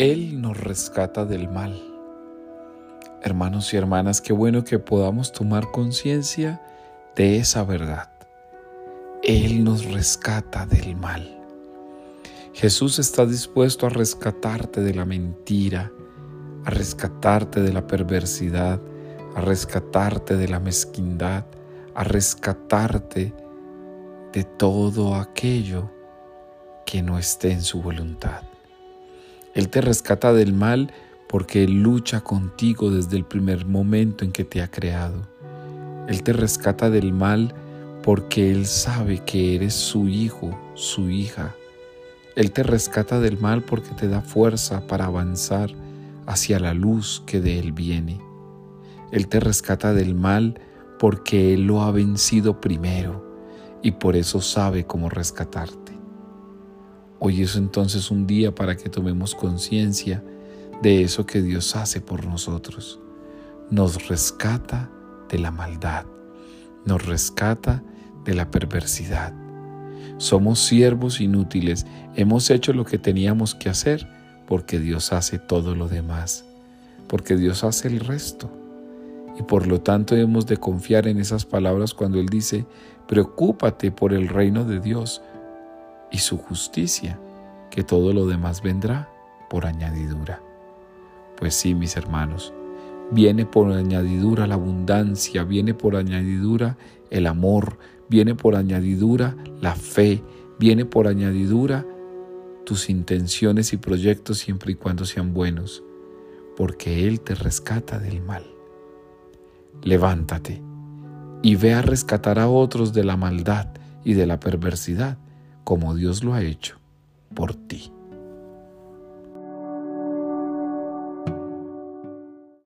Él nos rescata del mal. Hermanos y hermanas, qué bueno que podamos tomar conciencia de esa verdad. Él nos rescata del mal. Jesús está dispuesto a rescatarte de la mentira, a rescatarte de la perversidad, a rescatarte de la mezquindad, a rescatarte de todo aquello que no esté en su voluntad. Él te rescata del mal porque Él lucha contigo desde el primer momento en que te ha creado. Él te rescata del mal porque Él sabe que eres su hijo, su hija. Él te rescata del mal porque te da fuerza para avanzar hacia la luz que de Él viene. Él te rescata del mal porque Él lo ha vencido primero y por eso sabe cómo rescatarte. Hoy es entonces un día para que tomemos conciencia de eso que Dios hace por nosotros. Nos rescata de la maldad, nos rescata de la perversidad. Somos siervos inútiles, hemos hecho lo que teníamos que hacer porque Dios hace todo lo demás, porque Dios hace el resto. Y por lo tanto hemos de confiar en esas palabras cuando Él dice, preocúpate por el reino de Dios y su justicia, que todo lo demás vendrá por añadidura. Pues sí, mis hermanos, viene por añadidura la abundancia, viene por añadidura el amor, viene por añadidura la fe, viene por añadidura tus intenciones y proyectos siempre y cuando sean buenos, porque Él te rescata del mal. Levántate y ve a rescatar a otros de la maldad y de la perversidad, como Dios lo ha hecho por ti.